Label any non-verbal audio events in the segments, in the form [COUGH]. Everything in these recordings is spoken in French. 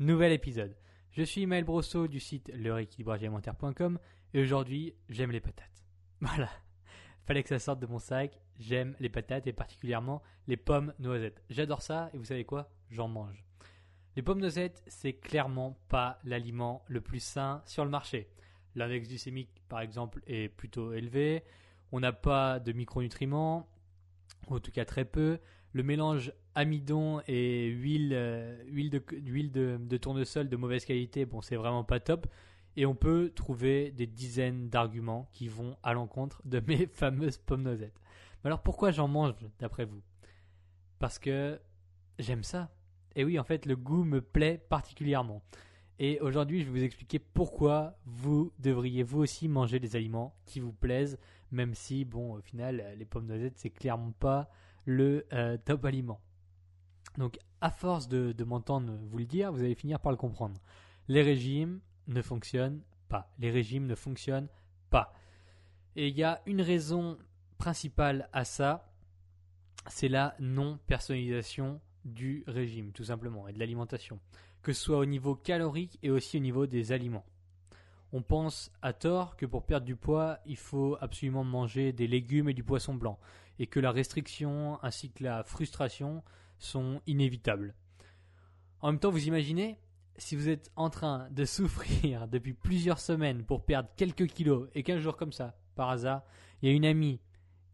nouvel épisode. Je suis Maël Brosseau du site lerééquilibragealimentaire.com et aujourd'hui j'aime les patates. [LAUGHS] Voilà, fallait que ça sorte de mon sac. J'aime les patates et particulièrement les pommes noisettes. J'adore ça et vous savez quoi? J'en mange. Les pommes noisettes, c'est clairement pas l'aliment le plus sain sur le marché. L'index glycémique, par exemple, est plutôt élevé. On n'a pas de micronutriments, en tout cas très peu le mélange amidon et huile, euh, de, tournesol de mauvaise qualité, bon, c'est vraiment pas top. Et on peut trouver des dizaines d'arguments qui vont à l'encontre de mes [LAUGHS] fameuses pommes noisettes. Mais alors pourquoi j'en mange d'après vous? Parce que j'aime ça. Et oui, en fait, le goût me plaît particulièrement. Et aujourd'hui, je vais vous expliquer pourquoi vous devriez vous aussi manger des aliments qui vous plaisent, même si, bon, au final, les pommes noisettes, c'est clairement pas le euh, top aliment. Donc, à force de, m'entendre vous le dire, vous allez finir par le comprendre. Les régimes ne fonctionnent pas. Les régimes ne fonctionnent pas. Et il y a une raison principale à ça, c'est la non-personnalisation du régime, tout simplement, et de l'alimentation, que ce soit au niveau calorique et aussi au niveau des aliments. On pense à tort que pour perdre du poids, il faut absolument manger des légumes et du poisson blanc et que la restriction ainsi que la frustration sont inévitables. En même temps, vous imaginez, si vous êtes en train de [LAUGHS] souffrir depuis plusieurs semaines pour perdre quelques kilos et qu'un jour comme ça, par hasard, il y a une amie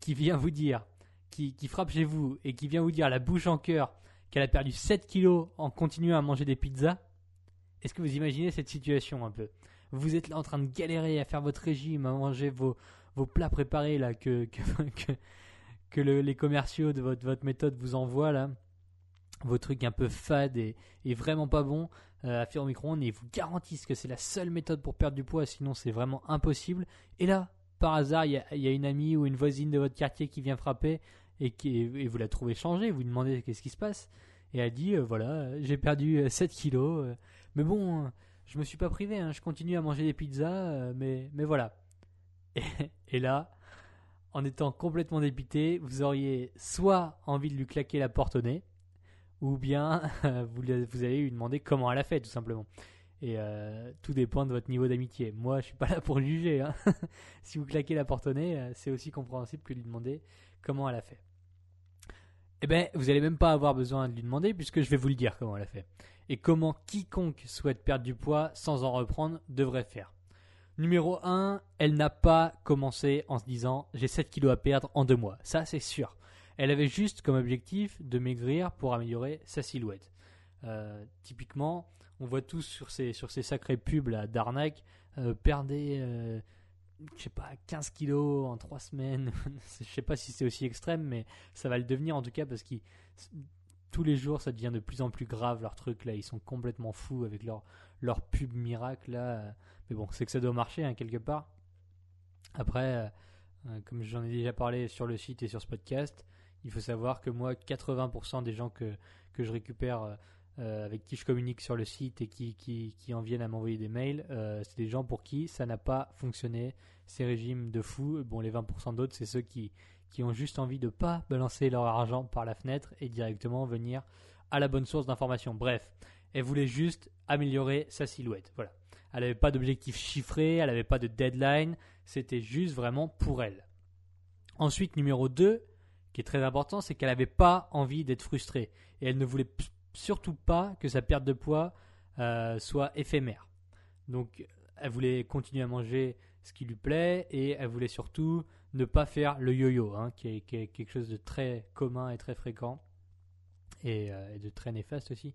qui vient vous dire, qui, frappe chez vous et qui vient vous dire la bouche en cœur qu'elle a perdu 7 kilos en continuant à manger des pizzas, est-ce que vous imaginez cette situation un peu? Vous êtes là en train de galérer à faire votre régime, à manger vos, vos plats préparés là que, [LAUGHS] que, que les commerciaux de votre, votre méthode vous envoient là, vos trucs un peu fades et, vraiment pas bons euh, à faire au micro-ondes et vous garantissent que c'est la seule méthode pour perdre du poids, sinon c'est vraiment impossible. Et là, par hasard, il y, a, une amie ou une voisine de votre quartier qui vient frapper et, qui, et vous la trouvez changée, vous demandez qu'est-ce qui se passe. Et elle dit, euh, voilà, j'ai perdu 7 euh, kilos, mais bon, je me suis pas privé, hein, je continue à manger des pizzas, mais, mais voilà. [LAUGHS] et là, en étant complètement dépité, vous auriez soit envie de lui claquer la porte au nez, ou bien [LAUGHS] vous, allez lui demander comment elle a fait, tout simplement. Et euh, tout dépend de votre niveau d'amitié. Moi, je suis pas là pour juger. Hein. [LAUGHS] si vous claquez la porte au nez, euh, c'est aussi compréhensible que de lui demander comment elle a fait. Eh bien, vous n'allez même pas avoir besoin de lui demander puisque je vais vous le dire comment elle a fait. Et comment quiconque souhaite perdre du poids sans en reprendre devrait faire. Numéro 1, elle n'a pas commencé en se disant j'ai 7 kilos à perdre en deux mois. Ça, c'est sûr. Elle avait juste comme objectif de maigrir pour améliorer sa silhouette. Euh, typiquement, on voit tous sur ces, sur sacrés pubs d'arnaque, euh, euh, pas, 15 kilos en 3 semaines. [LAUGHS] je sais pas si c'est aussi extrême, mais ça va le devenir en tout cas parce que tous les jours ça devient de plus en plus grave leur truc là. Ils sont complètement fous avec leur, leur pub miracle là. Mais bon, c'est que ça doit marcher hein, quelque part. Après, euh, comme j'en ai déjà parlé sur le site et sur ce podcast, il faut savoir que moi, 80% des gens que, que je récupère, euh, avec qui je communique sur le site et qui, qui, qui en viennent à m'envoyer des mails, c'est des gens pour qui ça n'a pas fonctionné, ces régimes de fous. Bon, les 20% d'autres, c'est ceux qui, qui ont juste envie de pas balancer leur argent par la fenêtre et directement venir à la bonne source d'information. Bref, elle voulait juste améliorer sa silhouette. Voilà. Elle n'avait pas d'objectif chiffré, elle n'avait pas de deadline, c'était juste vraiment pour elle. Ensuite, numéro 2, qui est très important, c'est qu'elle n'avait pas envie d'être frustrée. Et elle ne voulait surtout pas que sa perte de poids euh, soit éphémère. Donc, elle voulait continuer à manger ce qui lui plaît et elle voulait surtout ne pas faire le yo-yo, hein, qui, est, quelque chose de très commun et très fréquent et, euh, et de très néfaste aussi.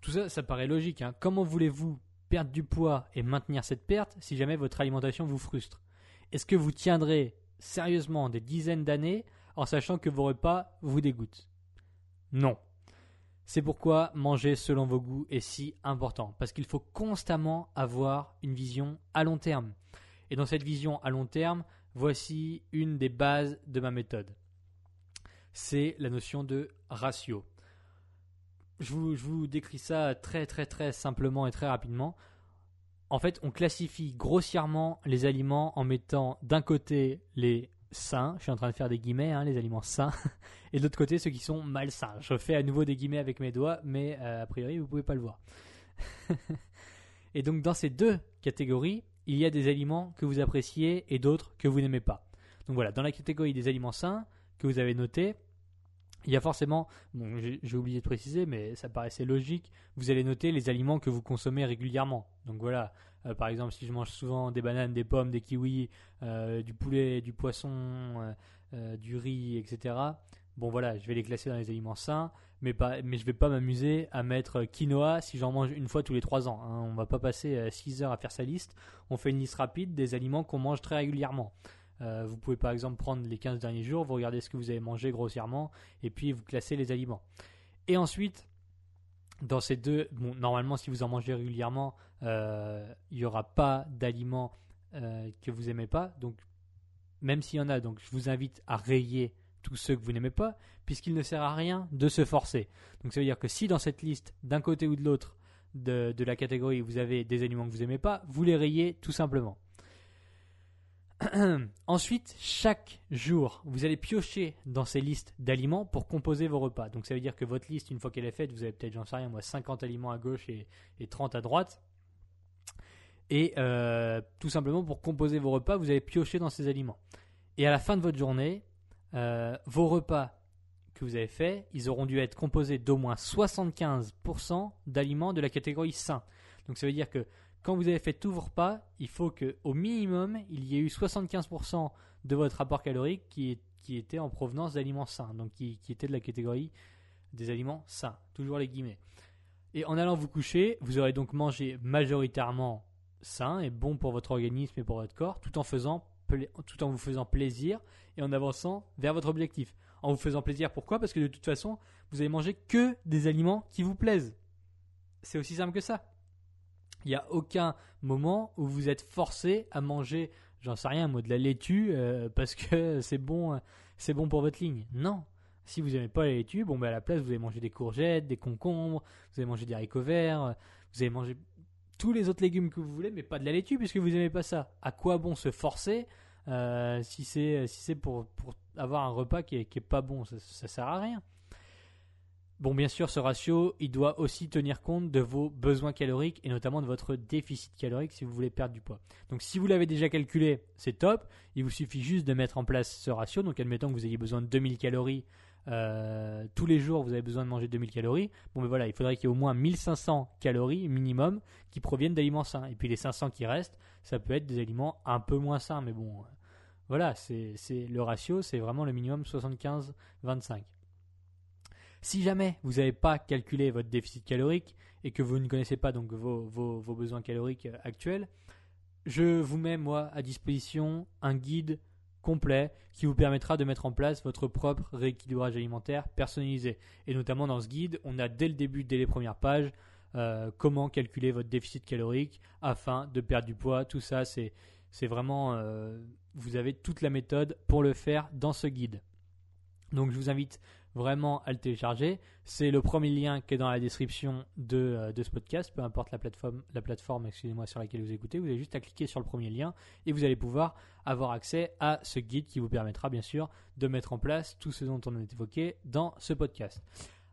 Tout ça, ça paraît logique. Hein. Comment voulez-vous perdre du poids et maintenir cette perte si jamais votre alimentation vous frustre? Est-ce que vous tiendrez sérieusement des dizaines d'années en sachant que vos repas vous dégoûtent Non. C'est pourquoi manger selon vos goûts est si important, parce qu'il faut constamment avoir une vision à long terme. Et dans cette vision à long terme, voici une des bases de ma méthode. C'est la notion de ratio. Je vous, je vous décris ça très très très simplement et très rapidement. En fait, on classifie grossièrement les aliments en mettant d'un côté les sains, je suis en train de faire des guillemets, hein, les aliments sains, [LAUGHS] et de l'autre côté ceux qui sont malsains. Je fais à nouveau des guillemets avec mes doigts, mais euh, a priori vous pouvez pas le voir. [LAUGHS] et donc dans ces deux catégories, il y a des aliments que vous appréciez et d'autres que vous n'aimez pas. Donc voilà, dans la catégorie des aliments sains que vous avez noté, il y a forcément, bon, j'ai oublié de préciser, mais ça paraissait logique, vous allez noter les aliments que vous consommez régulièrement. Donc voilà, euh, par exemple, si je mange souvent des bananes, des pommes, des kiwis, euh, du poulet, du poisson, euh, du riz, etc. Bon voilà, je vais les classer dans les aliments sains, mais, pas, mais je vais pas m'amuser à mettre quinoa si j'en mange une fois tous les 3 ans. Hein. On va pas passer 6 heures à faire sa liste. On fait une liste rapide des aliments qu'on mange très régulièrement. Euh, vous pouvez par exemple prendre les 15 derniers jours, vous regardez ce que vous avez mangé grossièrement, et puis vous classez les aliments. Et ensuite, dans ces deux, normalement si vous en mangez régulièrement, euh, il n'y aura pas d'aliments euh, que vous n'aimez pas, donc même s'il y en a, je vous invite à rayer tous ceux que vous n'aimez pas, puisqu'il ne sert à rien de se forcer. Donc ça veut dire que si dans cette liste, d'un côté ou de l'autre de, la catégorie, vous avez des aliments que vous n'aimez pas, vous les rayez tout simplement. [CLEARS THROAT] Ensuite, chaque jour, vous allez piocher dans ces listes d'aliments pour composer vos repas. Donc ça veut dire que votre liste, une fois qu'elle est faite, vous avez peut-être, j'en sais rien, moi, 50 aliments à gauche et, 30 à droite. Et euh, tout simplement pour composer vos repas, vous allez piocher dans ces aliments. Et à la fin de votre journée, euh, vos repas que vous avez faits, ils auront dû être composés d'au moins 75% d'aliments de la catégorie sain. Donc ça veut dire que quand vous avez fait tous vos repas, il faut qu'au minimum, il y ait eu 75% de votre rapport calorique qui, qui était en provenance d'aliments sains, donc qui, qui était de la catégorie des aliments sains, toujours les guillemets. Et en allant vous coucher, vous aurez donc mangé majoritairement sain et bon pour votre organisme et pour votre corps, tout en, faisant, tout en vous faisant plaisir et en avançant vers votre objectif. En vous faisant plaisir, pourquoi? Parce que de toute façon, vous allez manger que des aliments qui vous plaisent. C'est aussi simple que ça. Il n'y a aucun moment où vous êtes forcé à manger, j'en sais rien, moi, de la laitue euh, parce que [LAUGHS] c'est bon, c'est bon pour votre ligne. Non. Si vous n'aimez pas la laitue, bon, ben à la place, vous allez manger des courgettes, des concombres, vous allez manger des haricots verts, vous allez manger tous les autres légumes que vous voulez, mais pas de la laitue puisque vous n'aimez pas ça. À quoi bon se forcer euh, si c'est si pour, pour avoir un repas qui est, qui est pas bon? Ça, ça sert à rien. Bon, bien sûr, ce ratio, il doit aussi tenir compte de vos besoins caloriques et notamment de votre déficit calorique si vous voulez perdre du poids. Donc, si vous l'avez déjà calculé, c'est top. Il vous suffit juste de mettre en place ce ratio. Donc, admettons que vous ayez besoin de 2000 calories euh, tous les jours, vous avez besoin de manger 2000 calories. Bon, mais voilà, il faudrait qu'il y ait au moins 1500 calories minimum qui proviennent d'aliments sains. Et puis les 500 qui restent, ça peut être des aliments un peu moins sains. Mais bon, euh, voilà, c'est le ratio, c'est vraiment le minimum 75-25. Si jamais vous n'avez pas calculé votre déficit calorique et que vous ne connaissez pas donc vos, vos, besoins caloriques euh, actuels, je vous mets moi à disposition un guide complet qui vous permettra de mettre en place votre propre rééquilibrage alimentaire personnalisé. Et notamment dans ce guide, on a dès le début, dès les premières pages, euh, comment calculer votre déficit calorique afin de perdre du poids. Tout ça, c'est, vraiment... Euh, vous avez toute la méthode pour le faire dans ce guide. Donc je vous invite vraiment à le télécharger. C'est le premier lien qui est dans la description de, euh, de ce podcast, peu importe la plateforme, la plateforme excusez-moi, sur laquelle vous écoutez. Vous avez juste à cliquer sur le premier lien et vous allez pouvoir avoir accès à ce guide qui vous permettra bien sûr de mettre en place tout ce dont on a évoqué dans ce podcast.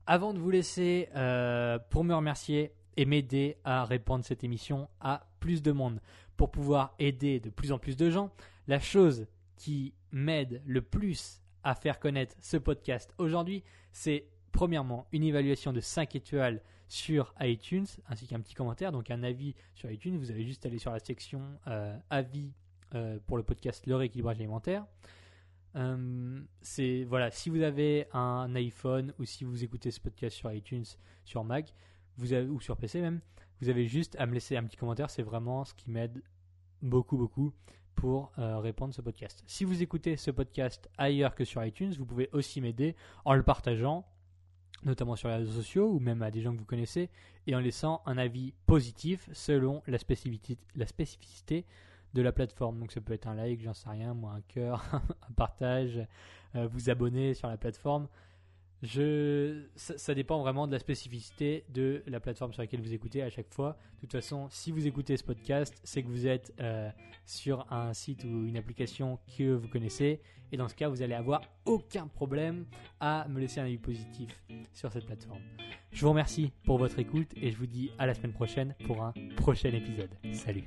Avant de vous laisser, euh, pour me remercier et m'aider à répandre cette émission à plus de monde, pour pouvoir aider de plus en plus de gens, la chose qui m'aide le plus à faire connaître ce podcast aujourd'hui, c'est premièrement une évaluation de 5 étoiles sur iTunes, ainsi qu'un petit commentaire, donc un avis sur iTunes. Vous allez juste aller sur la section euh, avis euh, pour le podcast Le rééquilibrage alimentaire. Euh, c'est voilà, si vous avez un iPhone ou si vous écoutez ce podcast sur iTunes, sur Mac, vous avez, ou sur PC même, vous avez juste à me laisser un petit commentaire. C'est vraiment ce qui m'aide beaucoup beaucoup pour euh, répondre ce podcast. Si vous écoutez ce podcast ailleurs que sur iTunes, vous pouvez aussi m'aider en le partageant notamment sur les réseaux sociaux ou même à des gens que vous connaissez, et en laissant un avis positif selon la spécificité, la spécificité de la plateforme. Donc ça peut être un like, j'en sais rien, moi un cœur, [LAUGHS] un partage, euh, vous abonner sur la plateforme. Je, ça, dépend vraiment de la spécificité de la plateforme sur laquelle vous écoutez à chaque fois. De toute façon, si vous écoutez ce podcast, c'est que vous êtes euh, sur un site ou une application que vous connaissez. Et dans ce cas, vous allez avoir aucun problème à me laisser un avis positif sur cette plateforme. Je vous remercie pour votre écoute et je vous dis à la semaine prochaine pour un prochain épisode. Salut